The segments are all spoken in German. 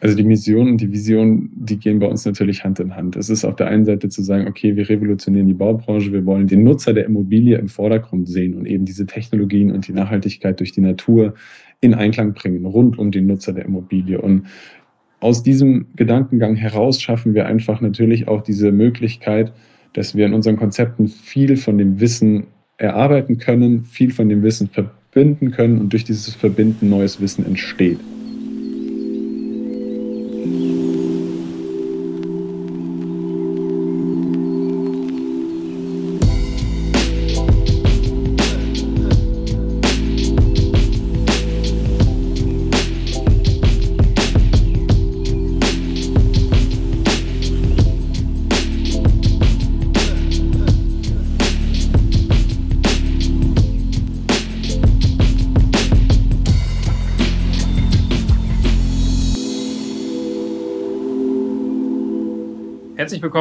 Also die Mission und die Vision, die gehen bei uns natürlich Hand in Hand. Es ist auf der einen Seite zu sagen, okay, wir revolutionieren die Baubranche, wir wollen den Nutzer der Immobilie im Vordergrund sehen und eben diese Technologien und die Nachhaltigkeit durch die Natur in Einklang bringen, rund um den Nutzer der Immobilie. Und aus diesem Gedankengang heraus schaffen wir einfach natürlich auch diese Möglichkeit, dass wir in unseren Konzepten viel von dem Wissen erarbeiten können, viel von dem Wissen verbinden können und durch dieses Verbinden neues Wissen entsteht.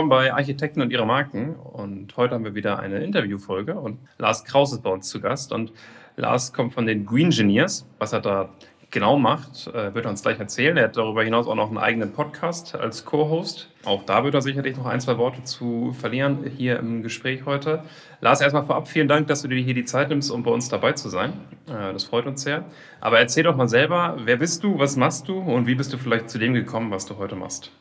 Willkommen bei Architekten und ihre Marken. Und heute haben wir wieder eine Interviewfolge und Lars Kraus ist bei uns zu Gast. Und Lars kommt von den Green Engineers. Was er da genau macht, äh, wird er uns gleich erzählen. Er hat darüber hinaus auch noch einen eigenen Podcast als Co-Host. Auch da wird er sicherlich noch ein, zwei Worte zu verlieren hier im Gespräch heute. Lars, erstmal vorab vielen Dank, dass du dir hier die Zeit nimmst, um bei uns dabei zu sein. Äh, das freut uns sehr. Aber erzähl doch mal selber, wer bist du, was machst du und wie bist du vielleicht zu dem gekommen, was du heute machst?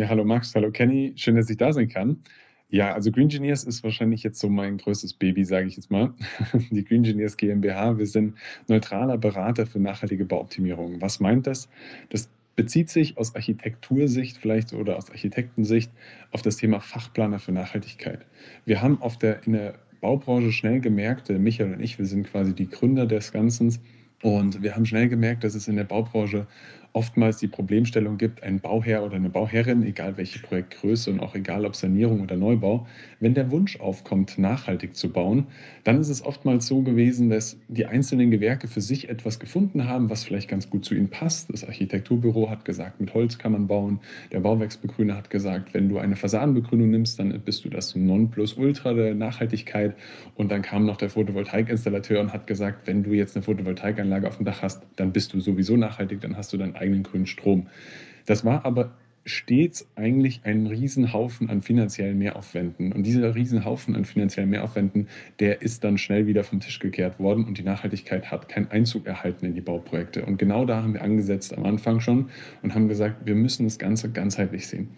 Ja, hallo Max, hallo Kenny, schön, dass ich da sein kann. Ja, also Green Engineers ist wahrscheinlich jetzt so mein größtes Baby, sage ich jetzt mal. Die Green Engineers GmbH, wir sind neutraler Berater für nachhaltige Bauoptimierung. Was meint das? Das bezieht sich aus Architektursicht vielleicht oder aus Architektensicht auf das Thema Fachplaner für Nachhaltigkeit. Wir haben auf der, in der Baubranche schnell gemerkt, Michael und ich, wir sind quasi die Gründer des Ganzen, und wir haben schnell gemerkt, dass es in der Baubranche oftmals die Problemstellung gibt, ein Bauherr oder eine Bauherrin, egal welche Projektgröße und auch egal ob Sanierung oder Neubau, wenn der Wunsch aufkommt, nachhaltig zu bauen, dann ist es oftmals so gewesen, dass die einzelnen Gewerke für sich etwas gefunden haben, was vielleicht ganz gut zu ihnen passt. Das Architekturbüro hat gesagt, mit Holz kann man bauen. Der Bauwerksbegrüner hat gesagt, wenn du eine Fassadenbegrünung nimmst, dann bist du das Nonplusultra der Nachhaltigkeit. Und dann kam noch der Photovoltaikinstallateur und hat gesagt, wenn du jetzt eine Photovoltaikanlage auf dem Dach hast, dann bist du sowieso nachhaltig, dann hast du deinen eigenen grünen Strom. Das war aber stets eigentlich ein Riesenhaufen an finanziellen Mehraufwänden. Und dieser Riesenhaufen an finanziellen Mehraufwänden, der ist dann schnell wieder vom Tisch gekehrt worden und die Nachhaltigkeit hat keinen Einzug erhalten in die Bauprojekte. Und genau da haben wir angesetzt am Anfang schon und haben gesagt, wir müssen das Ganze ganzheitlich sehen.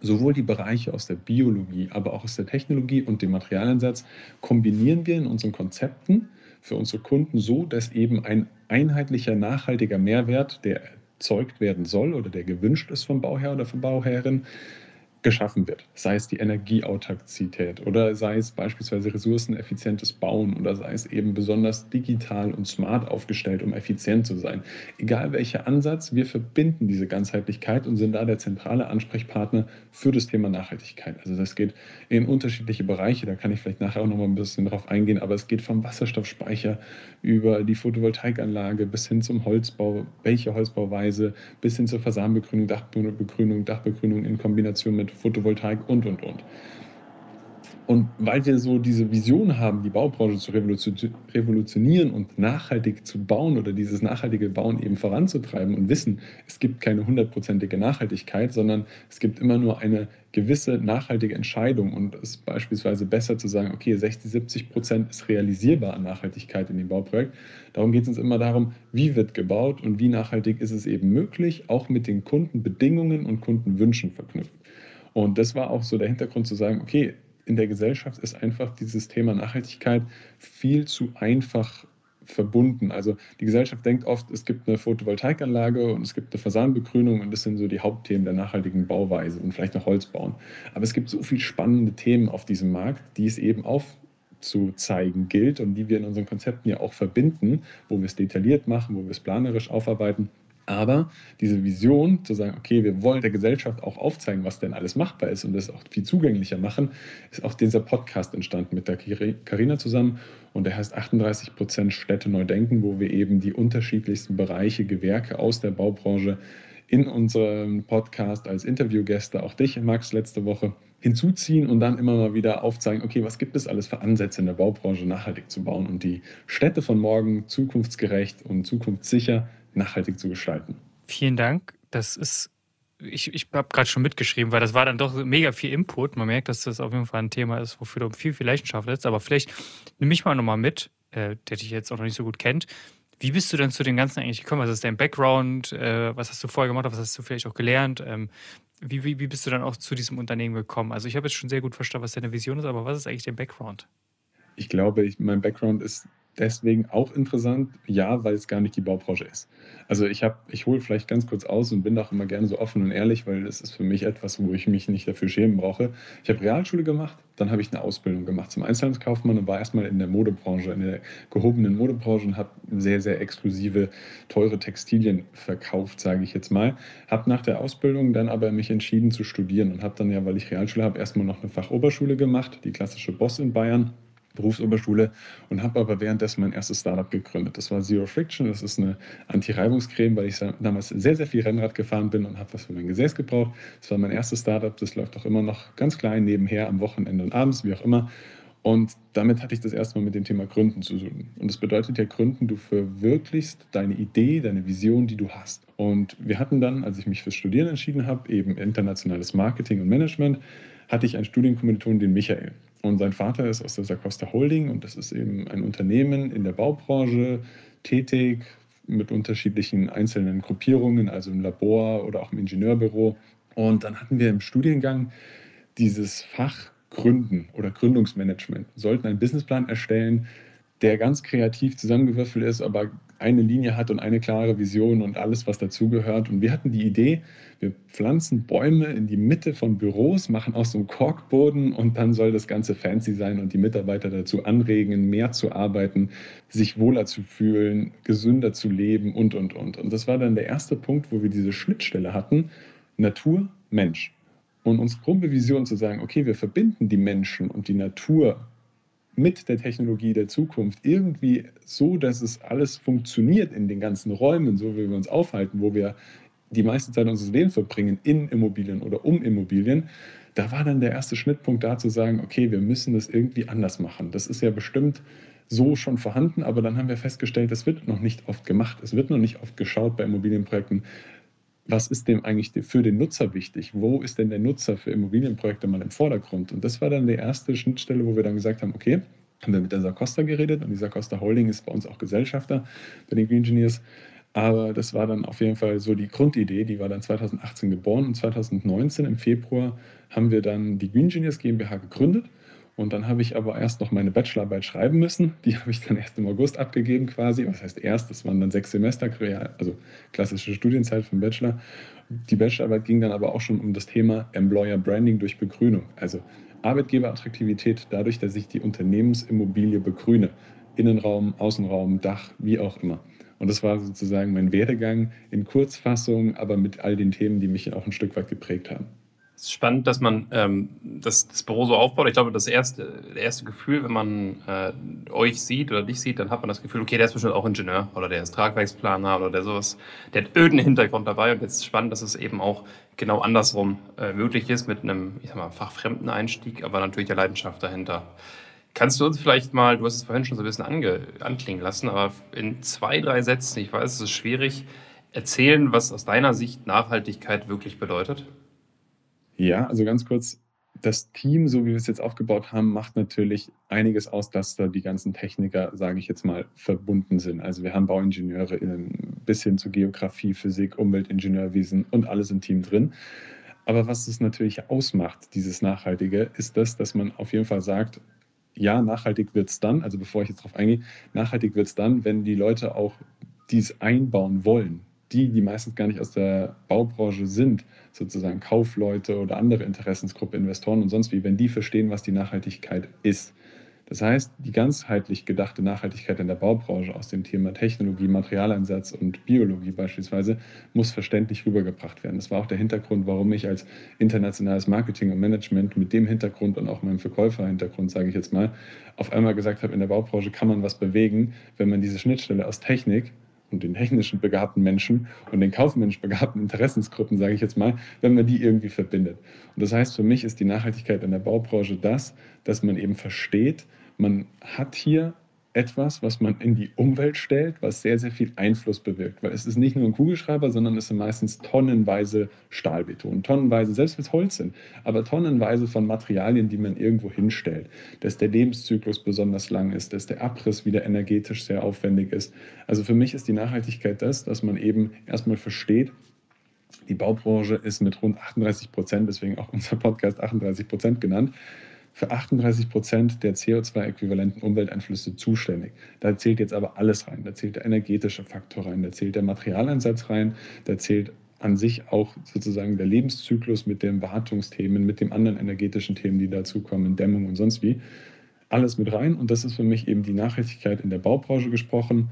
Sowohl die Bereiche aus der Biologie, aber auch aus der Technologie und dem Materialeinsatz kombinieren wir in unseren Konzepten für unsere Kunden so, dass eben ein einheitlicher, nachhaltiger Mehrwert, der erzeugt werden soll oder der gewünscht ist vom Bauherr oder von Bauherrin, geschaffen wird. Sei es die Energieautarkizität oder sei es beispielsweise ressourceneffizientes Bauen oder sei es eben besonders digital und smart aufgestellt, um effizient zu sein. Egal welcher Ansatz, wir verbinden diese Ganzheitlichkeit und sind da der zentrale Ansprechpartner für das Thema Nachhaltigkeit. Also das geht in unterschiedliche Bereiche, da kann ich vielleicht nachher auch noch mal ein bisschen drauf eingehen, aber es geht vom Wasserstoffspeicher über die Photovoltaikanlage bis hin zum Holzbau, welche Holzbauweise, bis hin zur Fasanbegrünung, Dachbegrünung, Dachbegrünung in Kombination mit Photovoltaik und, und, und. Und weil wir so diese Vision haben, die Baubranche zu revolutionieren und nachhaltig zu bauen oder dieses nachhaltige Bauen eben voranzutreiben und wissen, es gibt keine hundertprozentige Nachhaltigkeit, sondern es gibt immer nur eine gewisse nachhaltige Entscheidung und es ist beispielsweise besser zu sagen, okay, 60, 70 Prozent ist realisierbar an Nachhaltigkeit in dem Bauprojekt. Darum geht es uns immer darum, wie wird gebaut und wie nachhaltig ist es eben möglich, auch mit den Kundenbedingungen und Kundenwünschen verknüpft. Und das war auch so der Hintergrund zu sagen, okay, in der Gesellschaft ist einfach dieses Thema Nachhaltigkeit viel zu einfach verbunden. Also die Gesellschaft denkt oft, es gibt eine Photovoltaikanlage und es gibt eine Fasanbegrünung und das sind so die Hauptthemen der nachhaltigen Bauweise und vielleicht noch Holz bauen. Aber es gibt so viele spannende Themen auf diesem Markt, die es eben aufzuzeigen gilt und die wir in unseren Konzepten ja auch verbinden, wo wir es detailliert machen, wo wir es planerisch aufarbeiten aber diese Vision zu sagen, okay, wir wollen der Gesellschaft auch aufzeigen, was denn alles machbar ist und das auch viel zugänglicher machen, ist auch dieser Podcast entstanden mit der Karina zusammen. Und der heißt 38 Prozent Städte neu denken, wo wir eben die unterschiedlichsten Bereiche, Gewerke aus der Baubranche in unserem Podcast als Interviewgäste, auch dich, Max, letzte Woche hinzuziehen und dann immer mal wieder aufzeigen, okay, was gibt es alles für Ansätze in der Baubranche nachhaltig zu bauen und die Städte von morgen zukunftsgerecht und zukunftssicher nachhaltig zu gestalten. Vielen Dank. Das ist, ich, ich habe gerade schon mitgeschrieben, weil das war dann doch mega viel Input. Man merkt, dass das auf jeden Fall ein Thema ist, wofür du viel, viel Leidenschaft hast. Aber vielleicht nimm mich mal nochmal mit, äh, der dich jetzt auch noch nicht so gut kennt. Wie bist du denn zu dem Ganzen eigentlich gekommen? Was ist dein Background? Äh, was hast du vorher gemacht? Was hast du vielleicht auch gelernt? Ähm, wie, wie, wie bist du dann auch zu diesem Unternehmen gekommen? Also ich habe jetzt schon sehr gut verstanden, was deine Vision ist, aber was ist eigentlich dein Background? Ich glaube, ich, mein Background ist deswegen auch interessant, ja, weil es gar nicht die Baubranche ist. Also ich habe, ich hole vielleicht ganz kurz aus und bin auch immer gerne so offen und ehrlich, weil das ist für mich etwas, wo ich mich nicht dafür schämen brauche. Ich habe Realschule gemacht, dann habe ich eine Ausbildung gemacht zum Einzelhandelskaufmann und war erstmal in der Modebranche, in der gehobenen Modebranche und habe sehr, sehr exklusive, teure Textilien verkauft, sage ich jetzt mal. Habe nach der Ausbildung dann aber mich entschieden zu studieren und habe dann ja, weil ich Realschule habe, erstmal noch eine Fachoberschule gemacht, die klassische Boss in Bayern Berufsoberschule und habe aber währenddessen mein erstes Startup gegründet. Das war Zero Friction. Das ist eine Anti-Reibungscreme, weil ich damals sehr, sehr viel Rennrad gefahren bin und habe was für mein Gesäß gebraucht. Das war mein erstes Startup. Das läuft auch immer noch ganz klein nebenher am Wochenende und abends, wie auch immer. Und damit hatte ich das erste Mal mit dem Thema Gründen zu tun. Und das bedeutet ja Gründen, du verwirklichst deine Idee, deine Vision, die du hast. Und wir hatten dann, als ich mich fürs Studieren entschieden habe, eben internationales Marketing und Management, hatte ich einen Studienkommilitonen, den Michael. Und sein Vater ist aus der Sacosta Holding und das ist eben ein Unternehmen in der Baubranche tätig mit unterschiedlichen einzelnen Gruppierungen, also im Labor oder auch im Ingenieurbüro. Und dann hatten wir im Studiengang dieses Fach Gründen oder Gründungsmanagement, sollten einen Businessplan erstellen, der ganz kreativ zusammengewürfelt ist, aber eine Linie hat und eine klare Vision und alles, was dazugehört. Und wir hatten die Idee, wir pflanzen Bäume in die Mitte von Büros, machen aus so einem Korkboden und dann soll das Ganze fancy sein und die Mitarbeiter dazu anregen, mehr zu arbeiten, sich wohler zu fühlen, gesünder zu leben und, und, und. Und das war dann der erste Punkt, wo wir diese Schnittstelle hatten, Natur, Mensch. Und unsere grobe Vision zu sagen, okay, wir verbinden die Menschen und die Natur mit der Technologie der Zukunft irgendwie so, dass es alles funktioniert in den ganzen Räumen, so wie wir uns aufhalten, wo wir die meiste Zeit unseres Lebens verbringen, in Immobilien oder um Immobilien, da war dann der erste Schnittpunkt da zu sagen, okay, wir müssen das irgendwie anders machen. Das ist ja bestimmt so schon vorhanden, aber dann haben wir festgestellt, das wird noch nicht oft gemacht. Es wird noch nicht oft geschaut bei Immobilienprojekten, was ist dem eigentlich für den Nutzer wichtig? Wo ist denn der Nutzer für Immobilienprojekte mal im Vordergrund? Und das war dann die erste Schnittstelle, wo wir dann gesagt haben, okay, haben wir mit der Sarcosta geredet und die Sarcosta Holding ist bei uns auch Gesellschafter bei den Green Engineers. Aber das war dann auf jeden Fall so die Grundidee, die war dann 2018 geboren und 2019 im Februar haben wir dann die Green Engineers GmbH gegründet und dann habe ich aber erst noch meine Bachelorarbeit schreiben müssen. Die habe ich dann erst im August abgegeben quasi. Was heißt erst? Das waren dann sechs Semester, also klassische Studienzeit vom Bachelor. Die Bachelorarbeit ging dann aber auch schon um das Thema Employer Branding durch Begrünung. Also Arbeitgeberattraktivität dadurch, dass ich die Unternehmensimmobilie begrüne. Innenraum, Außenraum, Dach, wie auch immer. Und das war sozusagen mein Werdegang in Kurzfassung, aber mit all den Themen, die mich auch ein Stück weit geprägt haben. Es ist spannend, dass man ähm, das, das, Büro so aufbaut. Ich glaube, das erste, das erste Gefühl, wenn man äh, euch sieht oder dich sieht, dann hat man das Gefühl, okay, der ist bestimmt auch Ingenieur oder der ist Tragwerksplaner oder der sowas. Der hat irgendeinen Hintergrund dabei. Und jetzt ist spannend, dass es eben auch genau andersrum äh, möglich ist mit einem, ich sag mal, fachfremden Einstieg, aber natürlich der Leidenschaft dahinter. Kannst du uns vielleicht mal, du hast es vorhin schon so ein bisschen ange, anklingen lassen, aber in zwei, drei Sätzen, ich weiß, es ist schwierig, erzählen, was aus deiner Sicht Nachhaltigkeit wirklich bedeutet? Ja, also ganz kurz, das Team, so wie wir es jetzt aufgebaut haben, macht natürlich einiges aus, dass da die ganzen Techniker, sage ich jetzt mal, verbunden sind. Also wir haben Bauingenieure bis hin zu Geografie, Physik, Umweltingenieurwesen und alles im Team drin. Aber was es natürlich ausmacht, dieses Nachhaltige, ist das, dass man auf jeden Fall sagt, ja, nachhaltig wird es dann, also bevor ich jetzt darauf eingehe, nachhaltig wird es dann, wenn die Leute auch dies einbauen wollen. Die, die meistens gar nicht aus der Baubranche sind, sozusagen Kaufleute oder andere Interessensgruppe, Investoren und sonst wie, wenn die verstehen, was die Nachhaltigkeit ist. Das heißt, die ganzheitlich gedachte Nachhaltigkeit in der Baubranche aus dem Thema Technologie, Materialeinsatz und Biologie beispielsweise muss verständlich rübergebracht werden. Das war auch der Hintergrund, warum ich als internationales Marketing und Management mit dem Hintergrund und auch meinem Verkäuferhintergrund, sage ich jetzt mal, auf einmal gesagt habe, in der Baubranche kann man was bewegen, wenn man diese Schnittstelle aus Technik und den technischen begabten Menschen und den kaufmännisch begabten Interessensgruppen, sage ich jetzt mal, wenn man die irgendwie verbindet. Und das heißt, für mich ist die Nachhaltigkeit in der Baubranche das, dass man eben versteht, man hat hier etwas, was man in die Umwelt stellt, was sehr, sehr viel Einfluss bewirkt. Weil es ist nicht nur ein Kugelschreiber, sondern es sind meistens tonnenweise Stahlbeton, tonnenweise, selbst wenn es Holz sind, aber tonnenweise von Materialien, die man irgendwo hinstellt. Dass der Lebenszyklus besonders lang ist, dass der Abriss wieder energetisch sehr aufwendig ist. Also für mich ist die Nachhaltigkeit das, dass man eben erstmal versteht, die Baubranche ist mit rund 38 Prozent, deswegen auch unser Podcast 38 Prozent genannt, für 38 Prozent der CO2-äquivalenten Umwelteinflüsse zuständig. Da zählt jetzt aber alles rein. Da zählt der energetische Faktor rein, da zählt der Materialeinsatz rein, da zählt an sich auch sozusagen der Lebenszyklus mit den Wartungsthemen, mit den anderen energetischen Themen, die dazukommen, Dämmung und sonst wie. Alles mit rein und das ist für mich eben die Nachhaltigkeit in der Baubranche gesprochen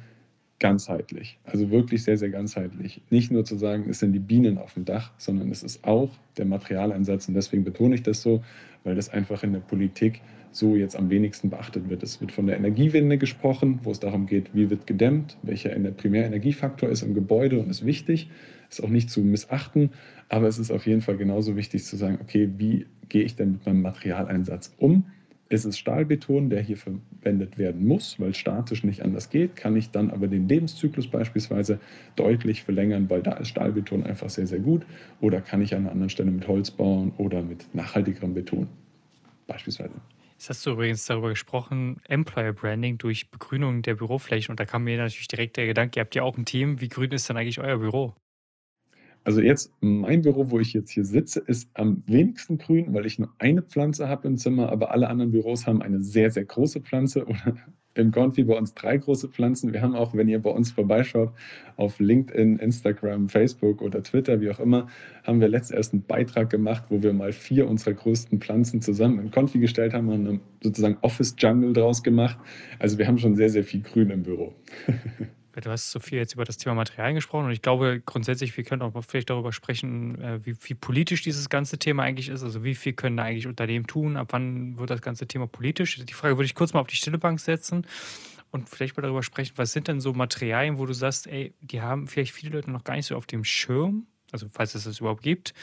ganzheitlich. Also wirklich sehr, sehr ganzheitlich. Nicht nur zu sagen, es sind die Bienen auf dem Dach, sondern es ist auch der Materialeinsatz. Und deswegen betone ich das so, weil das einfach in der Politik so jetzt am wenigsten beachtet wird. Es wird von der Energiewende gesprochen, wo es darum geht, wie wird gedämmt, welcher Primärenergiefaktor ist im Gebäude und ist wichtig, ist auch nicht zu missachten, aber es ist auf jeden Fall genauso wichtig zu sagen, okay, wie gehe ich denn mit meinem Materialeinsatz um? Ist es Stahlbeton, der hier verwendet werden muss, weil statisch nicht anders geht, kann ich dann aber den Lebenszyklus beispielsweise deutlich verlängern, weil da ist Stahlbeton einfach sehr, sehr gut. Oder kann ich an einer anderen Stelle mit Holz bauen oder mit nachhaltigerem Beton beispielsweise. Jetzt hast du übrigens darüber gesprochen, Employer Branding durch Begrünung der Büroflächen. Und da kam mir natürlich direkt der Gedanke, ihr habt ja auch ein Team. Wie grün ist denn eigentlich euer Büro? Also jetzt mein Büro, wo ich jetzt hier sitze, ist am wenigsten grün, weil ich nur eine Pflanze habe im Zimmer, aber alle anderen Büros haben eine sehr, sehr große Pflanze oder im Confi bei uns drei große Pflanzen. Wir haben auch, wenn ihr bei uns vorbeischaut, auf LinkedIn, Instagram, Facebook oder Twitter, wie auch immer, haben wir letztens erst einen Beitrag gemacht, wo wir mal vier unserer größten Pflanzen zusammen in Confi gestellt haben und sozusagen Office Jungle draus gemacht. Also wir haben schon sehr, sehr viel Grün im Büro. Du hast so viel jetzt über das Thema Materialien gesprochen und ich glaube grundsätzlich, wir können auch vielleicht darüber sprechen, äh, wie, wie politisch dieses ganze Thema eigentlich ist. Also wie viel können da eigentlich Unternehmen tun? Ab wann wird das ganze Thema politisch? Die Frage würde ich kurz mal auf die stille Bank setzen und vielleicht mal darüber sprechen, was sind denn so Materialien, wo du sagst, ey, die haben vielleicht viele Leute noch gar nicht so auf dem Schirm, also falls es das überhaupt gibt,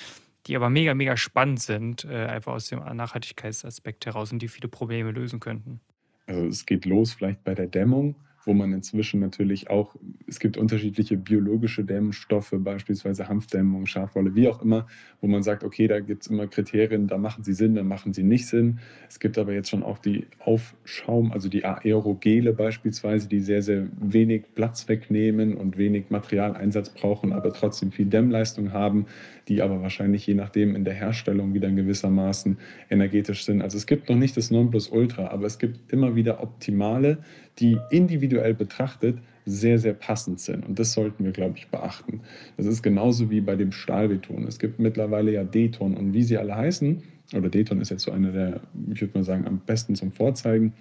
die aber mega, mega spannend sind, äh, einfach aus dem Nachhaltigkeitsaspekt heraus und die viele Probleme lösen könnten. Also es geht los vielleicht bei der Dämmung wo man inzwischen natürlich auch, es gibt unterschiedliche biologische Dämmstoffe, beispielsweise Hanfdämmung, Schafwolle, wie auch immer, wo man sagt, okay, da gibt es immer Kriterien, da machen sie Sinn, da machen sie nicht Sinn. Es gibt aber jetzt schon auch die Aufschaum, also die Aerogele beispielsweise, die sehr, sehr wenig Platz wegnehmen und wenig Materialeinsatz brauchen, aber trotzdem viel Dämmleistung haben, die aber wahrscheinlich je nachdem in der Herstellung wieder gewissermaßen energetisch sind. Also es gibt noch nicht das Nonplusultra, aber es gibt immer wieder optimale, die individuell betrachtet sehr, sehr passend sind. Und das sollten wir, glaube ich, beachten. Das ist genauso wie bei dem Stahlbeton. Es gibt mittlerweile ja Deton und wie sie alle heißen, oder Deton ist jetzt so einer der, ich würde mal sagen, am besten zum Vorzeigen,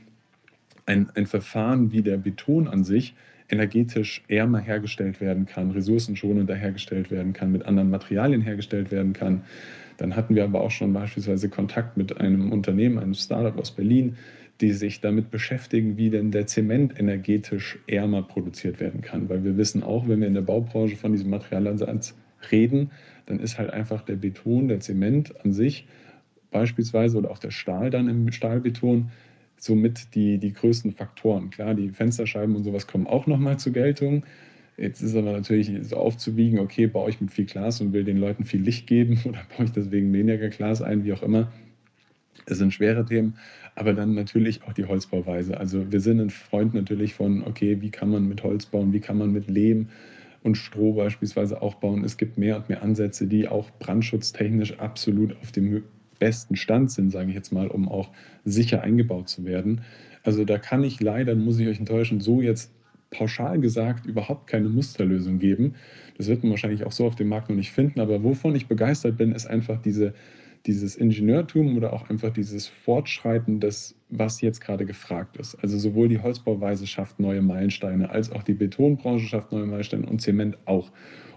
ein, ein Verfahren wie der Beton an sich energetisch ärmer hergestellt werden kann, ressourcenschonender hergestellt werden kann, mit anderen Materialien hergestellt werden kann. Dann hatten wir aber auch schon beispielsweise Kontakt mit einem Unternehmen, einem Startup aus Berlin, die sich damit beschäftigen, wie denn der Zement energetisch ärmer produziert werden kann. Weil wir wissen auch, wenn wir in der Baubranche von diesem Materialansatz reden, dann ist halt einfach der Beton, der Zement an sich beispielsweise oder auch der Stahl dann im Stahlbeton somit die, die größten Faktoren. Klar, die Fensterscheiben und sowas kommen auch nochmal zur Geltung. Jetzt ist aber natürlich so aufzuwiegen, okay, baue ich mit viel Glas und will den Leuten viel Licht geben oder baue ich deswegen weniger Glas ein, wie auch immer. Das sind schwere Themen, aber dann natürlich auch die Holzbauweise. Also wir sind ein Freund natürlich von, okay, wie kann man mit Holz bauen, wie kann man mit Lehm und Stroh beispielsweise auch bauen. Es gibt mehr und mehr Ansätze, die auch brandschutztechnisch absolut auf dem besten Stand sind, sage ich jetzt mal, um auch sicher eingebaut zu werden. Also da kann ich leider, muss ich euch enttäuschen, so jetzt pauschal gesagt überhaupt keine Musterlösung geben. Das wird man wahrscheinlich auch so auf dem Markt noch nicht finden, aber wovon ich begeistert bin, ist einfach diese dieses Ingenieurtum oder auch einfach dieses Fortschreiten des, was jetzt gerade gefragt ist. Also sowohl die Holzbauweise schafft neue Meilensteine, als auch die Betonbranche schafft neue Meilensteine und Zement auch.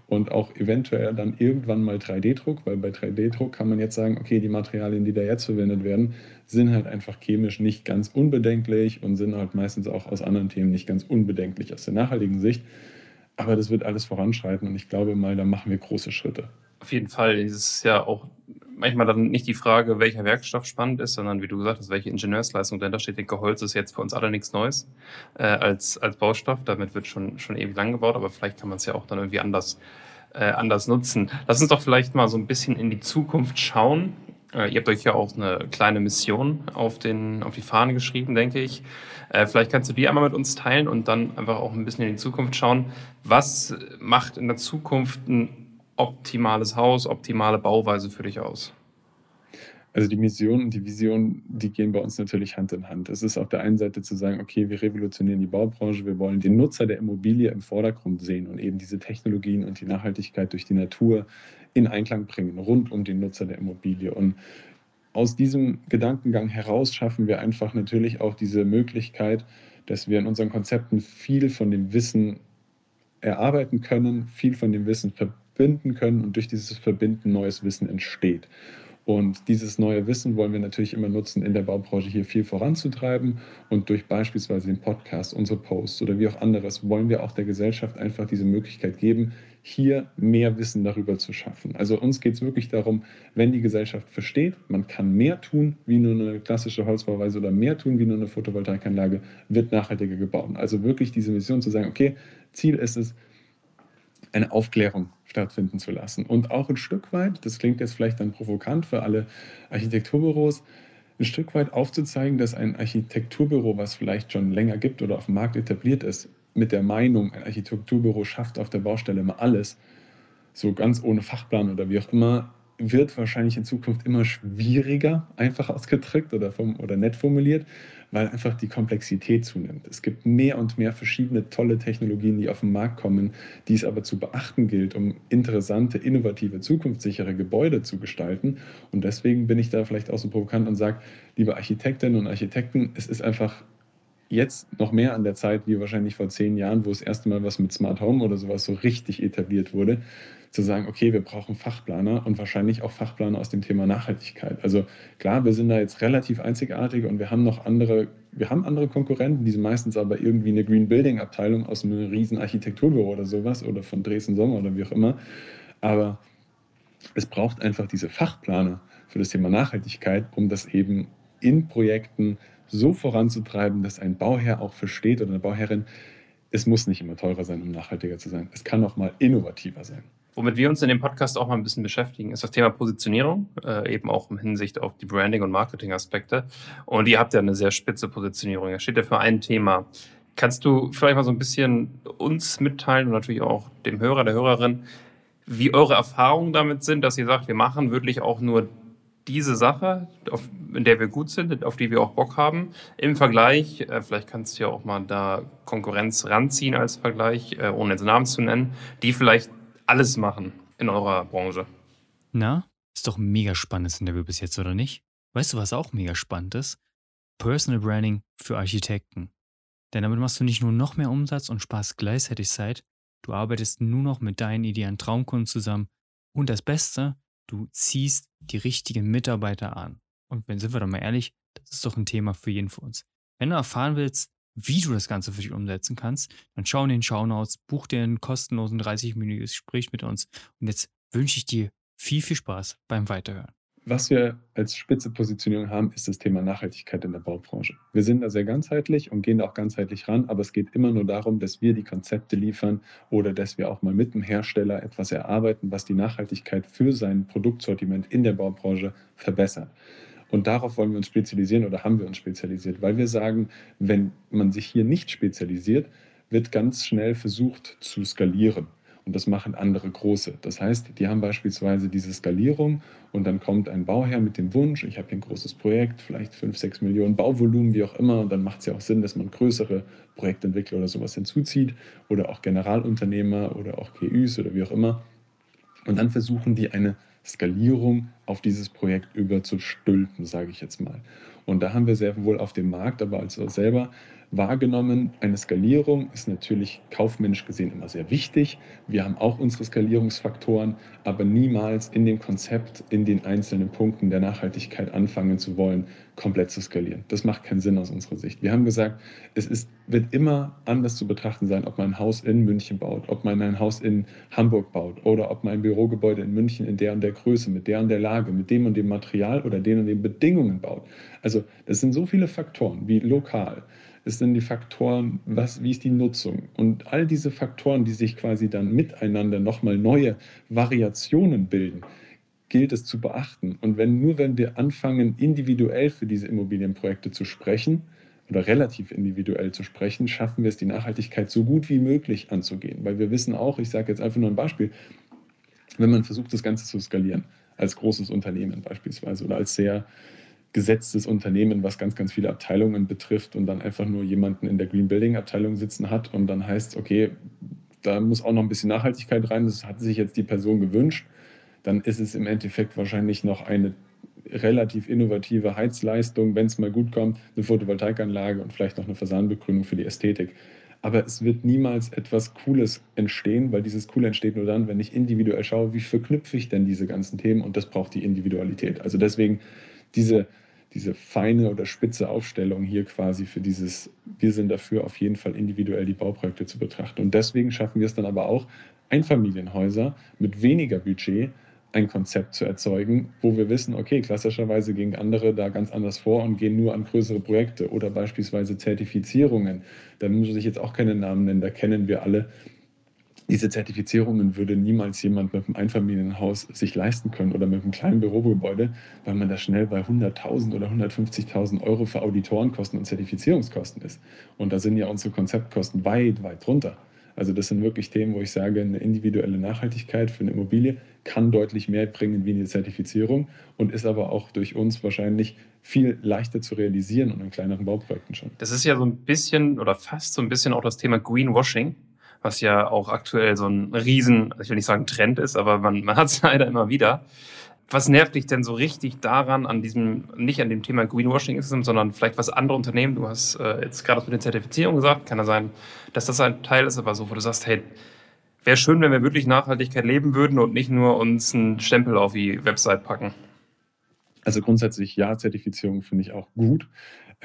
Und auch eventuell dann irgendwann mal 3D-Druck, weil bei 3D-Druck kann man jetzt sagen, okay, die Materialien, die da jetzt verwendet werden, sind halt einfach chemisch nicht ganz unbedenklich und sind halt meistens auch aus anderen Themen nicht ganz unbedenklich aus der nachhaltigen Sicht. Aber das wird alles voranschreiten und ich glaube mal, da machen wir große Schritte. Auf jeden Fall. Es ist ja auch manchmal dann nicht die Frage, welcher Werkstoff spannend ist, sondern wie du gesagt hast, welche Ingenieursleistung dahinter steht. Ich denke, Holz ist jetzt für uns alle nichts Neues äh, als, als Baustoff. Damit wird schon, schon ewig lang gebaut, aber vielleicht kann man es ja auch dann irgendwie anders, äh, anders nutzen. Lass uns doch vielleicht mal so ein bisschen in die Zukunft schauen. Äh, ihr habt euch ja auch eine kleine Mission auf, den, auf die Fahne geschrieben, denke ich. Äh, vielleicht kannst du die einmal mit uns teilen und dann einfach auch ein bisschen in die Zukunft schauen. Was macht in der Zukunft ein optimales Haus, optimale Bauweise für dich aus? Also die Mission und die Vision, die gehen bei uns natürlich Hand in Hand. Es ist auf der einen Seite zu sagen, okay, wir revolutionieren die Baubranche, wir wollen den Nutzer der Immobilie im Vordergrund sehen und eben diese Technologien und die Nachhaltigkeit durch die Natur in Einklang bringen, rund um den Nutzer der Immobilie. Und aus diesem Gedankengang heraus schaffen wir einfach natürlich auch diese Möglichkeit, dass wir in unseren Konzepten viel von dem Wissen erarbeiten können, viel von dem Wissen verbinden können und durch dieses Verbinden neues Wissen entsteht. Und dieses neue Wissen wollen wir natürlich immer nutzen, in der Baubranche hier viel voranzutreiben. Und durch beispielsweise den Podcast, unsere Posts oder wie auch anderes wollen wir auch der Gesellschaft einfach diese Möglichkeit geben, hier mehr Wissen darüber zu schaffen. Also uns geht es wirklich darum, wenn die Gesellschaft versteht, man kann mehr tun wie nur eine klassische Holzbauweise oder mehr tun wie nur eine Photovoltaikanlage, wird nachhaltiger gebaut. Also wirklich diese Mission zu sagen, okay, Ziel ist es, eine Aufklärung stattfinden zu lassen. Und auch ein Stück weit, das klingt jetzt vielleicht dann provokant für alle Architekturbüros, ein Stück weit aufzuzeigen, dass ein Architekturbüro, was vielleicht schon länger gibt oder auf dem Markt etabliert ist, mit der Meinung, ein Architekturbüro schafft auf der Baustelle immer alles, so ganz ohne Fachplan oder wie auch immer, wird wahrscheinlich in Zukunft immer schwieriger, einfach ausgedrückt oder, vom, oder nett formuliert, weil einfach die Komplexität zunimmt. Es gibt mehr und mehr verschiedene tolle Technologien, die auf den Markt kommen, die es aber zu beachten gilt, um interessante, innovative, zukunftssichere Gebäude zu gestalten. Und deswegen bin ich da vielleicht auch so provokant und sage, liebe Architektinnen und Architekten, es ist einfach jetzt noch mehr an der Zeit, wie wahrscheinlich vor zehn Jahren, wo das erste Mal was mit Smart Home oder sowas so richtig etabliert wurde, zu sagen, okay, wir brauchen Fachplaner und wahrscheinlich auch Fachplaner aus dem Thema Nachhaltigkeit. Also klar, wir sind da jetzt relativ einzigartig und wir haben noch andere, wir haben andere Konkurrenten, die sind meistens aber irgendwie eine Green Building Abteilung aus einem riesen Architekturbüro oder sowas oder von Dresden Sommer oder wie auch immer. Aber es braucht einfach diese Fachplaner für das Thema Nachhaltigkeit, um das eben in Projekten so voranzutreiben, dass ein Bauherr auch versteht oder eine Bauherrin, es muss nicht immer teurer sein, um nachhaltiger zu sein. Es kann auch mal innovativer sein. Womit wir uns in dem Podcast auch mal ein bisschen beschäftigen, ist das Thema Positionierung, äh, eben auch im Hinsicht auf die Branding- und Marketing-Aspekte. Und ihr habt ja eine sehr spitze Positionierung. Ihr steht ja für ein Thema. Kannst du vielleicht mal so ein bisschen uns mitteilen und natürlich auch dem Hörer, der Hörerin, wie eure Erfahrungen damit sind, dass ihr sagt, wir machen wirklich auch nur diese Sache, auf, in der wir gut sind, auf die wir auch Bock haben, im Vergleich, äh, vielleicht kannst du ja auch mal da Konkurrenz ranziehen als Vergleich, äh, ohne jetzt Namen zu nennen, die vielleicht alles machen in eurer Branche. Na, ist doch ein mega spannendes Interview bis jetzt, oder nicht? Weißt du, was auch mega spannend ist? Personal Branding für Architekten. Denn damit machst du nicht nur noch mehr Umsatz und sparst gleichzeitig Zeit, du arbeitest nur noch mit deinen idealen Traumkunden zusammen und das Beste, du ziehst die richtigen Mitarbeiter an. Und wenn sind wir doch mal ehrlich, das ist doch ein Thema für jeden von uns. Wenn du erfahren willst, wie du das Ganze für dich umsetzen kannst, dann schau in den Shownotes, buch dir einen kostenlosen 30-minütiges Gespräch mit uns. Und jetzt wünsche ich dir viel, viel Spaß beim Weiterhören. Was wir als spitze Positionierung haben, ist das Thema Nachhaltigkeit in der Baubranche. Wir sind da sehr ganzheitlich und gehen da auch ganzheitlich ran, aber es geht immer nur darum, dass wir die Konzepte liefern oder dass wir auch mal mit dem Hersteller etwas erarbeiten, was die Nachhaltigkeit für sein Produktsortiment in der Baubranche verbessert. Und darauf wollen wir uns spezialisieren oder haben wir uns spezialisiert, weil wir sagen, wenn man sich hier nicht spezialisiert, wird ganz schnell versucht zu skalieren. Und das machen andere große. Das heißt, die haben beispielsweise diese Skalierung und dann kommt ein Bauherr mit dem Wunsch, ich habe hier ein großes Projekt, vielleicht 5, 6 Millionen Bauvolumen, wie auch immer. Und dann macht es ja auch Sinn, dass man größere Projektentwickler oder sowas hinzuzieht oder auch Generalunternehmer oder auch KÜs oder wie auch immer. Und dann versuchen die eine Skalierung auf dieses Projekt überzustülpen, sage ich jetzt mal. Und da haben wir sehr wohl auf dem Markt, aber also selber wahrgenommen. Eine Skalierung ist natürlich kaufmännisch gesehen immer sehr wichtig. Wir haben auch unsere Skalierungsfaktoren, aber niemals in dem Konzept, in den einzelnen Punkten der Nachhaltigkeit anfangen zu wollen, komplett zu skalieren. Das macht keinen Sinn aus unserer Sicht. Wir haben gesagt, es ist, wird immer anders zu betrachten sein, ob man ein Haus in München baut, ob man ein Haus in Hamburg baut oder ob man ein Bürogebäude in München in der und der Größe, mit der und der Lage, mit dem und dem Material oder den und den Bedingungen baut. Also das sind so viele Faktoren wie lokal, es sind die Faktoren, was, wie ist die Nutzung und all diese Faktoren, die sich quasi dann miteinander nochmal neue Variationen bilden, gilt es zu beachten. Und wenn nur wenn wir anfangen, individuell für diese Immobilienprojekte zu sprechen, oder relativ individuell zu sprechen, schaffen wir es, die Nachhaltigkeit so gut wie möglich anzugehen. Weil wir wissen auch, ich sage jetzt einfach nur ein Beispiel, wenn man versucht, das Ganze zu skalieren, als großes Unternehmen beispielsweise oder als sehr gesetztes Unternehmen, was ganz, ganz viele Abteilungen betrifft und dann einfach nur jemanden in der Green Building Abteilung sitzen hat und dann heißt, okay, da muss auch noch ein bisschen Nachhaltigkeit rein, das hat sich jetzt die Person gewünscht, dann ist es im Endeffekt wahrscheinlich noch eine relativ innovative Heizleistung, wenn es mal gut kommt, eine Photovoltaikanlage und vielleicht noch eine Fasanbegrünung für die Ästhetik. Aber es wird niemals etwas Cooles entstehen, weil dieses Coole entsteht nur dann, wenn ich individuell schaue, wie verknüpfe ich denn diese ganzen Themen und das braucht die Individualität. Also deswegen diese, diese feine oder spitze Aufstellung hier quasi für dieses, wir sind dafür auf jeden Fall individuell die Bauprojekte zu betrachten. Und deswegen schaffen wir es dann aber auch, Einfamilienhäuser mit weniger Budget ein Konzept zu erzeugen, wo wir wissen, okay, klassischerweise gehen andere da ganz anders vor und gehen nur an größere Projekte oder beispielsweise Zertifizierungen. Da muss ich jetzt auch keine Namen nennen, da kennen wir alle. Diese Zertifizierungen würde niemals jemand mit einem Einfamilienhaus sich leisten können oder mit einem kleinen Bürogebäude, weil man da schnell bei 100.000 oder 150.000 Euro für Auditorenkosten und Zertifizierungskosten ist. Und da sind ja unsere Konzeptkosten weit, weit drunter. Also das sind wirklich Themen, wo ich sage, eine individuelle Nachhaltigkeit für eine Immobilie kann deutlich mehr bringen wie eine Zertifizierung und ist aber auch durch uns wahrscheinlich viel leichter zu realisieren und in kleineren Bauprojekten schon. Das ist ja so ein bisschen oder fast so ein bisschen auch das Thema Greenwashing, was ja auch aktuell so ein riesen, ich will nicht sagen Trend ist, aber man, man hat es leider immer wieder. Was nervt dich denn so richtig daran, an diesem, nicht an dem Thema Greenwashing sondern vielleicht was andere Unternehmen, du hast äh, jetzt gerade mit der Zertifizierung gesagt, kann ja sein, dass das ein Teil ist, aber so, wo du sagst, hey, wäre schön, wenn wir wirklich Nachhaltigkeit leben würden und nicht nur uns einen Stempel auf die Website packen. Also grundsätzlich ja, Zertifizierung finde ich auch gut.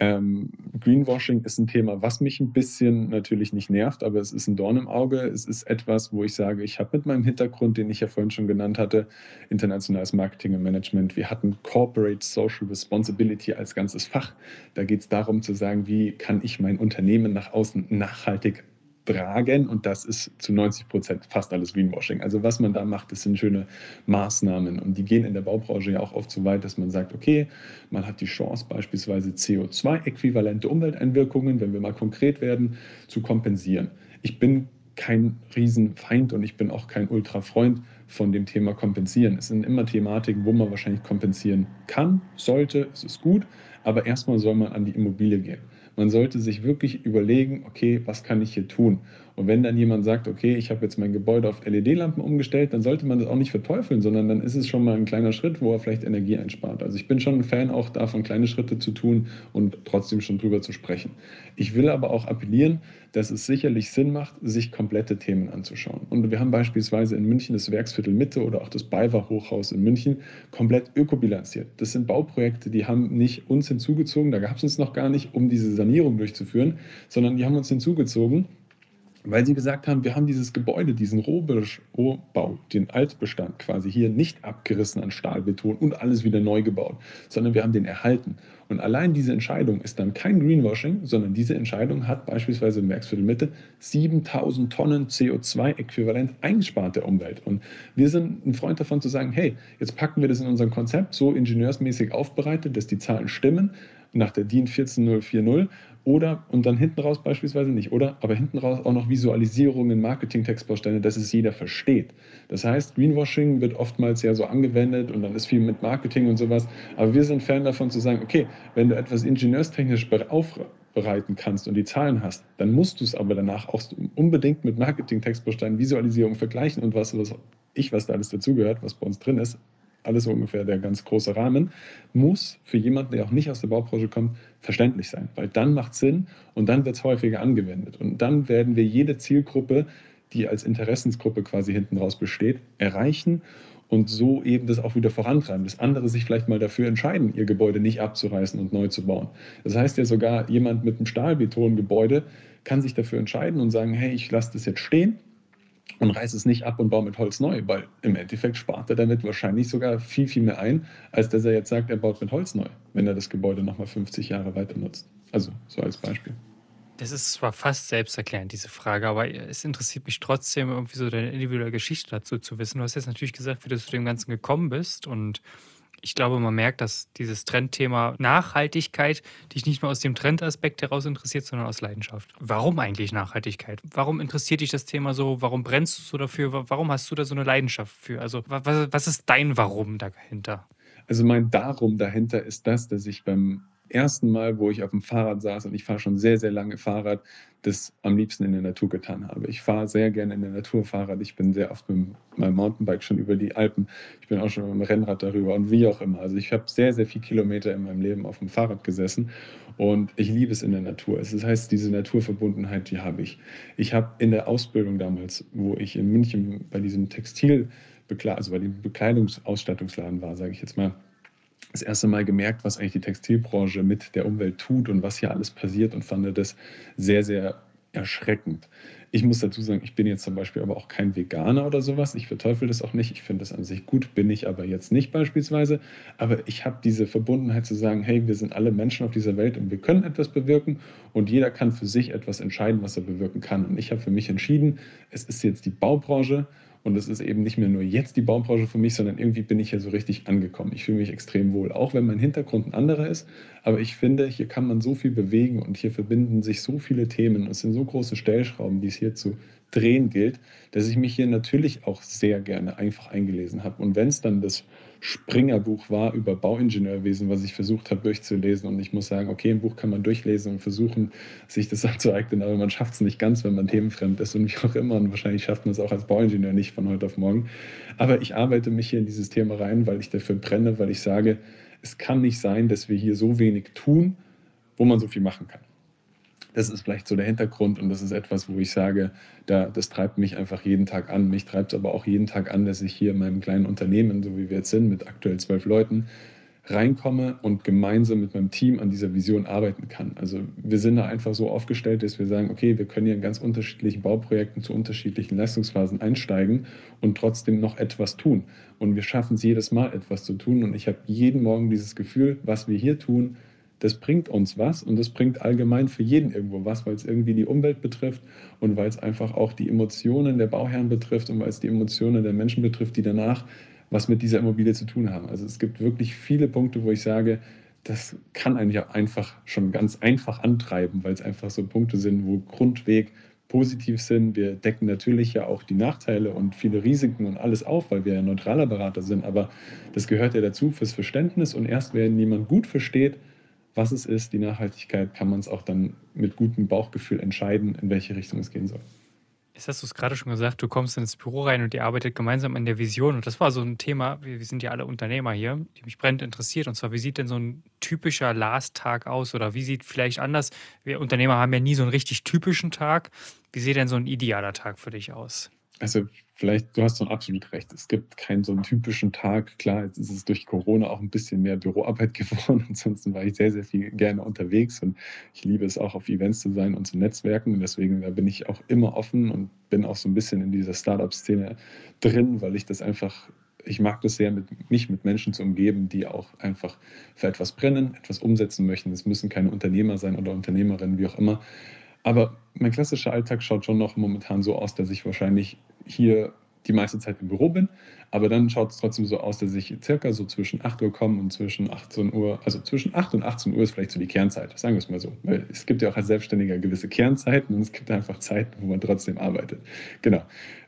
Ähm, Greenwashing ist ein Thema, was mich ein bisschen natürlich nicht nervt, aber es ist ein Dorn im Auge. Es ist etwas, wo ich sage, ich habe mit meinem Hintergrund, den ich ja vorhin schon genannt hatte, internationales Marketing und Management, wir hatten Corporate Social Responsibility als ganzes Fach. Da geht es darum zu sagen, wie kann ich mein Unternehmen nach außen nachhaltig tragen und das ist zu 90 Prozent fast alles Greenwashing. Also was man da macht, das sind schöne Maßnahmen und die gehen in der Baubranche ja auch oft so weit, dass man sagt, okay, man hat die Chance beispielsweise CO2-äquivalente Umwelteinwirkungen, wenn wir mal konkret werden, zu kompensieren. Ich bin kein Riesenfeind und ich bin auch kein Ultrafreund von dem Thema Kompensieren. Es sind immer Thematiken, wo man wahrscheinlich kompensieren kann, sollte, es ist gut, aber erstmal soll man an die Immobilie gehen. Man sollte sich wirklich überlegen, okay, was kann ich hier tun? Und wenn dann jemand sagt, okay, ich habe jetzt mein Gebäude auf LED-Lampen umgestellt, dann sollte man das auch nicht verteufeln, sondern dann ist es schon mal ein kleiner Schritt, wo er vielleicht Energie einspart. Also ich bin schon ein Fan auch davon, kleine Schritte zu tun und trotzdem schon drüber zu sprechen. Ich will aber auch appellieren, dass es sicherlich Sinn macht, sich komplette Themen anzuschauen. Und wir haben beispielsweise in München das Werksviertel Mitte oder auch das BayWa Hochhaus in München komplett ökobilanziert. Das sind Bauprojekte, die haben nicht uns hinzugezogen, da gab es uns noch gar nicht, um diese Sanierung durchzuführen, sondern die haben uns hinzugezogen, weil sie gesagt haben, wir haben dieses Gebäude, diesen Rohbau, den Altbestand quasi hier nicht abgerissen an Stahlbeton und alles wieder neu gebaut, sondern wir haben den erhalten. Und allein diese Entscheidung ist dann kein Greenwashing, sondern diese Entscheidung hat beispielsweise im Werksviertel Mitte 7000 Tonnen CO2-Äquivalent eingespart der Umwelt. Und wir sind ein Freund davon zu sagen, hey, jetzt packen wir das in unser Konzept so ingenieursmäßig aufbereitet, dass die Zahlen stimmen nach der DIN 14040 oder, und dann hinten raus beispielsweise nicht, oder? Aber hinten raus auch noch Visualisierungen, Marketing-Textbausteine, dass es jeder versteht. Das heißt, Greenwashing wird oftmals ja so angewendet und dann ist viel mit Marketing und sowas. Aber wir sind Fan davon zu sagen, okay, wenn du etwas ingenieurstechnisch aufbereiten kannst und die Zahlen hast, dann musst du es aber danach auch unbedingt mit Marketing-Textbausteinen, Visualisierung vergleichen und was, was ich, was da alles dazugehört, was bei uns drin ist, alles so ungefähr der ganz große Rahmen, muss für jemanden, der auch nicht aus der Baubranche kommt, verständlich sein. Weil dann macht es Sinn und dann wird es häufiger angewendet. Und dann werden wir jede Zielgruppe, die als Interessensgruppe quasi hinten raus besteht, erreichen und so eben das auch wieder vorantreiben, dass andere sich vielleicht mal dafür entscheiden, ihr Gebäude nicht abzureißen und neu zu bauen. Das heißt ja sogar, jemand mit einem Stahlbetongebäude kann sich dafür entscheiden und sagen, hey, ich lasse das jetzt stehen und reißt es nicht ab und baut mit Holz neu, weil im Endeffekt spart er damit wahrscheinlich sogar viel, viel mehr ein, als dass er jetzt sagt, er baut mit Holz neu, wenn er das Gebäude nochmal 50 Jahre weiter nutzt. Also so als Beispiel. Das ist zwar fast selbsterklärend, diese Frage, aber es interessiert mich trotzdem, irgendwie so deine individuelle Geschichte dazu zu wissen. Du hast jetzt natürlich gesagt, wie du zu dem Ganzen gekommen bist und ich glaube, man merkt, dass dieses Trendthema Nachhaltigkeit dich nicht nur aus dem Trendaspekt heraus interessiert, sondern aus Leidenschaft. Warum eigentlich Nachhaltigkeit? Warum interessiert dich das Thema so? Warum brennst du so dafür? Warum hast du da so eine Leidenschaft für? Also, was, was ist dein Warum dahinter? Also, mein Darum dahinter ist das, dass ich beim ersten Mal, wo ich auf dem Fahrrad saß und ich fahre schon sehr, sehr lange Fahrrad, das am liebsten in der Natur getan habe. Ich fahre sehr gerne in der Natur Fahrrad. Ich bin sehr oft mit meinem Mountainbike schon über die Alpen. Ich bin auch schon mit dem Rennrad darüber und wie auch immer. Also ich habe sehr, sehr viele Kilometer in meinem Leben auf dem Fahrrad gesessen und ich liebe es in der Natur. Das heißt, diese Naturverbundenheit, die habe ich. Ich habe in der Ausbildung damals, wo ich in München bei diesem Textil, also bei dem Bekleidungsausstattungsladen war, sage ich jetzt mal, das erste Mal gemerkt, was eigentlich die Textilbranche mit der Umwelt tut und was hier alles passiert und fand das sehr, sehr erschreckend. Ich muss dazu sagen, ich bin jetzt zum Beispiel aber auch kein Veganer oder sowas. Ich verteufel das auch nicht. Ich finde das an sich gut, bin ich aber jetzt nicht beispielsweise. Aber ich habe diese Verbundenheit zu sagen, hey, wir sind alle Menschen auf dieser Welt und wir können etwas bewirken und jeder kann für sich etwas entscheiden, was er bewirken kann. Und ich habe für mich entschieden, es ist jetzt die Baubranche und es ist eben nicht mehr nur jetzt die Baumbranche für mich, sondern irgendwie bin ich hier so richtig angekommen. Ich fühle mich extrem wohl, auch wenn mein Hintergrund ein anderer ist. Aber ich finde, hier kann man so viel bewegen und hier verbinden sich so viele Themen. Es sind so große Stellschrauben, die es hier zu drehen gilt, dass ich mich hier natürlich auch sehr gerne einfach eingelesen habe. Und wenn es dann das Springer-Buch war über Bauingenieurwesen, was ich versucht habe durchzulesen. Und ich muss sagen, okay, ein Buch kann man durchlesen und versuchen, sich das anzueignen, aber man schafft es nicht ganz, wenn man themenfremd ist und wie auch immer. Und wahrscheinlich schafft man es auch als Bauingenieur nicht von heute auf morgen. Aber ich arbeite mich hier in dieses Thema rein, weil ich dafür brenne, weil ich sage, es kann nicht sein, dass wir hier so wenig tun, wo man so viel machen kann. Das ist vielleicht so der Hintergrund und das ist etwas, wo ich sage, da, das treibt mich einfach jeden Tag an. Mich treibt es aber auch jeden Tag an, dass ich hier in meinem kleinen Unternehmen, so wie wir jetzt sind, mit aktuell zwölf Leuten, reinkomme und gemeinsam mit meinem Team an dieser Vision arbeiten kann. Also wir sind da einfach so aufgestellt, dass wir sagen, okay, wir können hier in ganz unterschiedlichen Bauprojekten zu unterschiedlichen Leistungsphasen einsteigen und trotzdem noch etwas tun. Und wir schaffen es jedes Mal etwas zu tun. Und ich habe jeden Morgen dieses Gefühl, was wir hier tun, das bringt uns was und das bringt allgemein für jeden irgendwo was, weil es irgendwie die Umwelt betrifft und weil es einfach auch die Emotionen der Bauherren betrifft und weil es die Emotionen der Menschen betrifft, die danach was mit dieser Immobilie zu tun haben. Also es gibt wirklich viele Punkte, wo ich sage, das kann eigentlich auch einfach schon ganz einfach antreiben, weil es einfach so Punkte sind, wo Grundweg positiv sind. Wir decken natürlich ja auch die Nachteile und viele Risiken und alles auf, weil wir ja neutraler Berater sind, aber das gehört ja dazu fürs Verständnis und erst wenn jemand gut versteht, was es ist, die Nachhaltigkeit, kann man es auch dann mit gutem Bauchgefühl entscheiden, in welche Richtung es gehen soll. Jetzt hast du es gerade schon gesagt, du kommst ins Büro rein und ihr arbeitet gemeinsam an der Vision. Und das war so ein Thema, wir, sind ja alle Unternehmer hier, die mich brennend interessiert. Und zwar, wie sieht denn so ein typischer Last-Tag aus? Oder wie sieht vielleicht anders? Wir Unternehmer haben ja nie so einen richtig typischen Tag. Wie sieht denn so ein idealer Tag für dich aus? Also vielleicht, du hast so absolut recht. Es gibt keinen so einen typischen Tag. Klar, jetzt ist es durch Corona auch ein bisschen mehr Büroarbeit geworden. Ansonsten war ich sehr, sehr viel gerne unterwegs und ich liebe es auch, auf Events zu sein und zu netzwerken. Und deswegen da bin ich auch immer offen und bin auch so ein bisschen in dieser Startup-Szene drin, weil ich das einfach, ich mag das sehr, mit, mich mit Menschen zu umgeben, die auch einfach für etwas brennen, etwas umsetzen möchten. Es müssen keine Unternehmer sein oder Unternehmerinnen, wie auch immer. Aber mein klassischer Alltag schaut schon noch momentan so aus, dass ich wahrscheinlich hier die meiste Zeit im Büro bin. Aber dann schaut es trotzdem so aus, dass ich circa so zwischen 8 Uhr komme und zwischen 18 Uhr, also zwischen 8 und 18 Uhr ist vielleicht so die Kernzeit, sagen wir es mal so. Weil es gibt ja auch als Selbstständiger gewisse Kernzeiten und es gibt einfach Zeiten, wo man trotzdem arbeitet. Genau.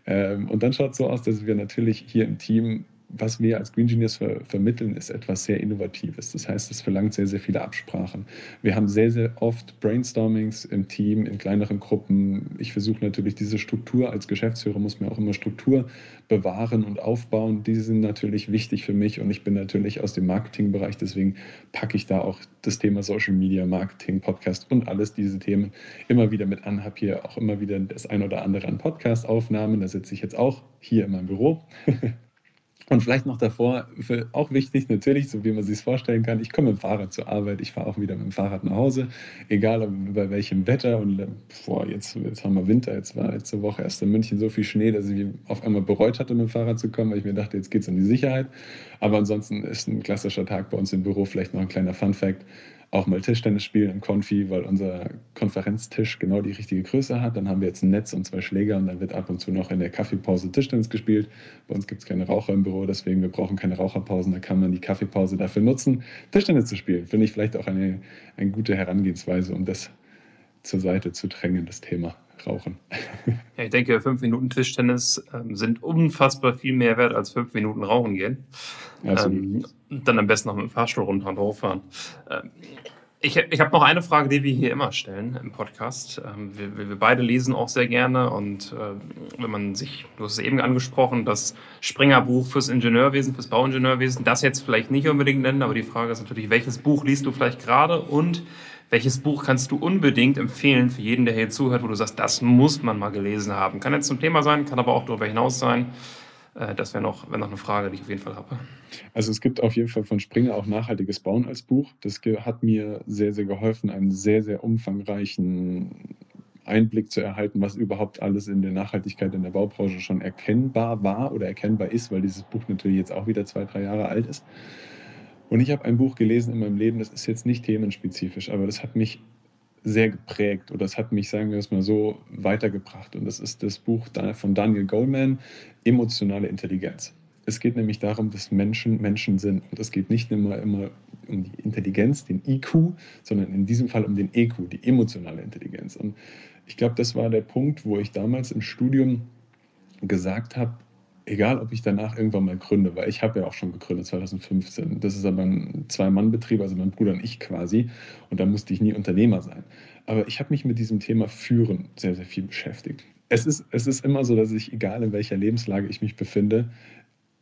Ähm, und dann schaut es so aus, dass wir natürlich hier im Team was wir als Green Engineers ver vermitteln, ist etwas sehr Innovatives. Das heißt, es verlangt sehr, sehr viele Absprachen. Wir haben sehr, sehr oft Brainstormings im Team, in kleineren Gruppen. Ich versuche natürlich diese Struktur, als Geschäftsführer muss man auch immer Struktur bewahren und aufbauen. Die sind natürlich wichtig für mich und ich bin natürlich aus dem Marketingbereich, deswegen packe ich da auch das Thema Social Media, Marketing, Podcast und alles diese Themen immer wieder mit an. Habe hier auch immer wieder das ein oder andere an Podcast-Aufnahmen. Da sitze ich jetzt auch hier in meinem Büro. Und vielleicht noch davor, auch wichtig natürlich, so wie man sich vorstellen kann, ich komme mit dem Fahrrad zur Arbeit, ich fahre auch wieder mit dem Fahrrad nach Hause, egal bei welchem Wetter. Und boah, jetzt, jetzt haben wir Winter, jetzt war letzte Woche erst in München so viel Schnee, dass ich auf einmal bereut hatte, mit dem Fahrrad zu kommen, weil ich mir dachte, jetzt geht es um die Sicherheit. Aber ansonsten ist ein klassischer Tag bei uns im Büro, vielleicht noch ein kleiner Fun-Fact auch mal Tischtennis spielen im Konfi, weil unser Konferenztisch genau die richtige Größe hat. Dann haben wir jetzt ein Netz und zwei Schläger und dann wird ab und zu noch in der Kaffeepause Tischtennis gespielt. Bei uns gibt es keine Raucher im Büro, deswegen wir brauchen keine Raucherpausen. Da kann man die Kaffeepause dafür nutzen, Tischtennis zu spielen. Finde ich vielleicht auch eine, eine gute Herangehensweise, um das zur Seite zu drängen, das Thema Rauchen. Ja, ich denke, fünf Minuten Tischtennis ähm, sind unfassbar viel mehr wert als fünf Minuten Rauchen gehen. Ähm, dann am besten noch mit dem Fahrstuhl runter und hochfahren. Ähm, ich, ich habe noch eine Frage, die wir hier immer stellen im Podcast. Ähm, wir, wir, beide lesen auch sehr gerne und äh, wenn man sich, du hast es eben angesprochen, das Springer-Buch fürs Ingenieurwesen, fürs Bauingenieurwesen, das jetzt vielleicht nicht unbedingt nennen, aber die Frage ist natürlich, welches Buch liest du vielleicht gerade und welches Buch kannst du unbedingt empfehlen für jeden, der hier zuhört, wo du sagst, das muss man mal gelesen haben? Kann jetzt zum Thema sein, kann aber auch darüber hinaus sein. Äh, das wäre noch, wär noch eine Frage, die ich auf jeden Fall habe. Also es gibt auf jeden Fall von Springer auch nachhaltiges Bauen als Buch. Das hat mir sehr, sehr geholfen, einen sehr, sehr umfangreichen Einblick zu erhalten, was überhaupt alles in der Nachhaltigkeit in der Baubranche schon erkennbar war oder erkennbar ist, weil dieses Buch natürlich jetzt auch wieder zwei, drei Jahre alt ist. Und ich habe ein Buch gelesen in meinem Leben, das ist jetzt nicht themenspezifisch, aber das hat mich sehr geprägt oder das hat mich, sagen wir es mal so, weitergebracht. Und das ist das Buch von Daniel Goleman, Emotionale Intelligenz. Es geht nämlich darum, dass Menschen Menschen sind. Und es geht nicht immer, immer um die Intelligenz, den IQ, sondern in diesem Fall um den EQ, die emotionale Intelligenz. Und ich glaube, das war der Punkt, wo ich damals im Studium gesagt habe, egal ob ich danach irgendwann mal gründe, weil ich habe ja auch schon gegründet 2015. Das ist aber ein Zwei-Mann-Betrieb, also mein Bruder und ich quasi. Und da musste ich nie Unternehmer sein. Aber ich habe mich mit diesem Thema Führen sehr, sehr viel beschäftigt. Es ist, es ist immer so, dass ich, egal in welcher Lebenslage ich mich befinde,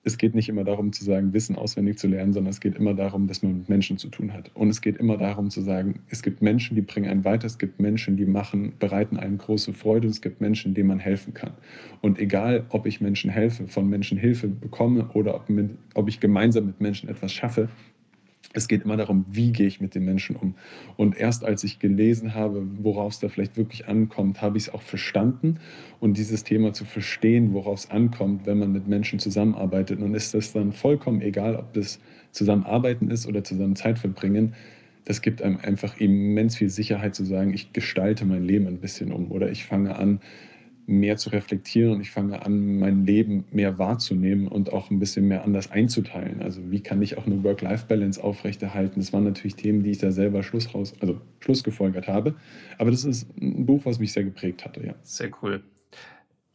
es geht nicht immer darum zu sagen, Wissen auswendig zu lernen, sondern es geht immer darum, dass man mit Menschen zu tun hat. Und es geht immer darum zu sagen, es gibt Menschen, die bringen einen weiter, es gibt Menschen, die machen, bereiten einem große Freude, es gibt Menschen, denen man helfen kann. Und egal, ob ich Menschen helfe, von Menschen Hilfe bekomme oder ob, mit, ob ich gemeinsam mit Menschen etwas schaffe, es geht immer darum, wie gehe ich mit den Menschen um. Und erst als ich gelesen habe, worauf es da vielleicht wirklich ankommt, habe ich es auch verstanden. Und dieses Thema zu verstehen, worauf es ankommt, wenn man mit Menschen zusammenarbeitet. Und ist das dann vollkommen egal, ob das Zusammenarbeiten ist oder zusammen Zeit verbringen. Das gibt einem einfach immens viel Sicherheit zu sagen, ich gestalte mein Leben ein bisschen um oder ich fange an, mehr zu reflektieren und ich fange an, mein Leben mehr wahrzunehmen und auch ein bisschen mehr anders einzuteilen. Also wie kann ich auch eine Work-Life-Balance aufrechterhalten? Das waren natürlich Themen, die ich da selber Schluss raus, also Schluss gefolgert habe. Aber das ist ein Buch, was mich sehr geprägt hatte, ja. Sehr cool.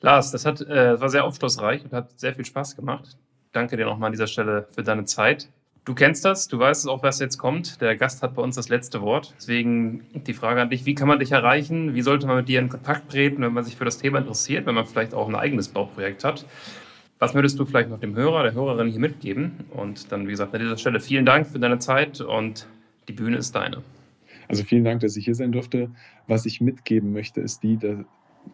Lars, das hat, äh, war sehr aufschlussreich und hat sehr viel Spaß gemacht. Danke dir nochmal an dieser Stelle für deine Zeit. Du kennst das, du weißt auch, was jetzt kommt. Der Gast hat bei uns das letzte Wort. Deswegen die Frage an dich, wie kann man dich erreichen? Wie sollte man mit dir in Kontakt treten, wenn man sich für das Thema interessiert, wenn man vielleicht auch ein eigenes Bauprojekt hat? Was würdest du vielleicht noch dem Hörer, der Hörerin hier mitgeben? Und dann, wie gesagt, an dieser Stelle vielen Dank für deine Zeit und die Bühne ist deine. Also vielen Dank, dass ich hier sein durfte. Was ich mitgeben möchte, ist die,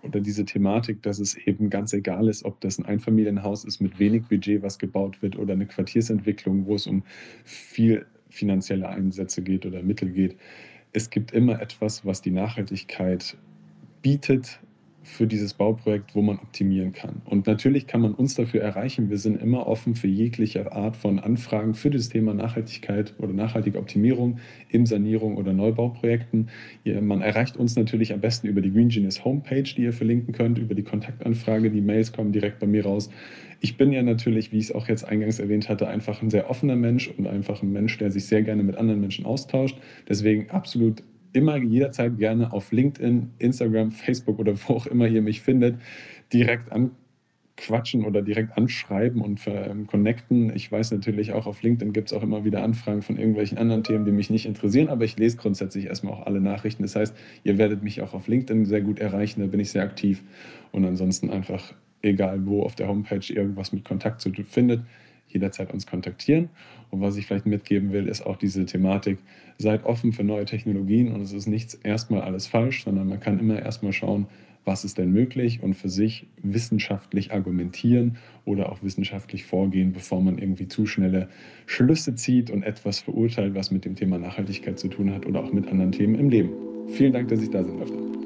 oder diese Thematik, dass es eben ganz egal ist, ob das ein Einfamilienhaus ist mit wenig Budget, was gebaut wird, oder eine Quartiersentwicklung, wo es um viel finanzielle Einsätze geht oder Mittel geht. Es gibt immer etwas, was die Nachhaltigkeit bietet, für dieses Bauprojekt, wo man optimieren kann. Und natürlich kann man uns dafür erreichen. Wir sind immer offen für jegliche Art von Anfragen für das Thema Nachhaltigkeit oder nachhaltige Optimierung im Sanierung oder Neubauprojekten. Man erreicht uns natürlich am besten über die Green Genius Homepage, die ihr verlinken könnt, über die Kontaktanfrage. Die Mails kommen direkt bei mir raus. Ich bin ja natürlich, wie ich es auch jetzt eingangs erwähnt hatte, einfach ein sehr offener Mensch und einfach ein Mensch, der sich sehr gerne mit anderen Menschen austauscht. Deswegen absolut immer jederzeit gerne auf LinkedIn, Instagram, Facebook oder wo auch immer ihr mich findet, direkt anquatschen oder direkt anschreiben und ähm, connecten. Ich weiß natürlich auch, auf LinkedIn gibt es auch immer wieder Anfragen von irgendwelchen anderen Themen, die mich nicht interessieren, aber ich lese grundsätzlich erstmal auch alle Nachrichten. Das heißt, ihr werdet mich auch auf LinkedIn sehr gut erreichen, da bin ich sehr aktiv und ansonsten einfach, egal wo auf der Homepage irgendwas mit Kontakt zu findet, jederzeit uns kontaktieren. Und was ich vielleicht mitgeben will, ist auch diese Thematik, seid offen für neue Technologien und es ist nichts erstmal alles falsch, sondern man kann immer erstmal schauen, was ist denn möglich und für sich wissenschaftlich argumentieren oder auch wissenschaftlich vorgehen, bevor man irgendwie zu schnelle Schlüsse zieht und etwas verurteilt, was mit dem Thema Nachhaltigkeit zu tun hat oder auch mit anderen Themen im Leben. Vielen Dank, dass ich da sein durfte.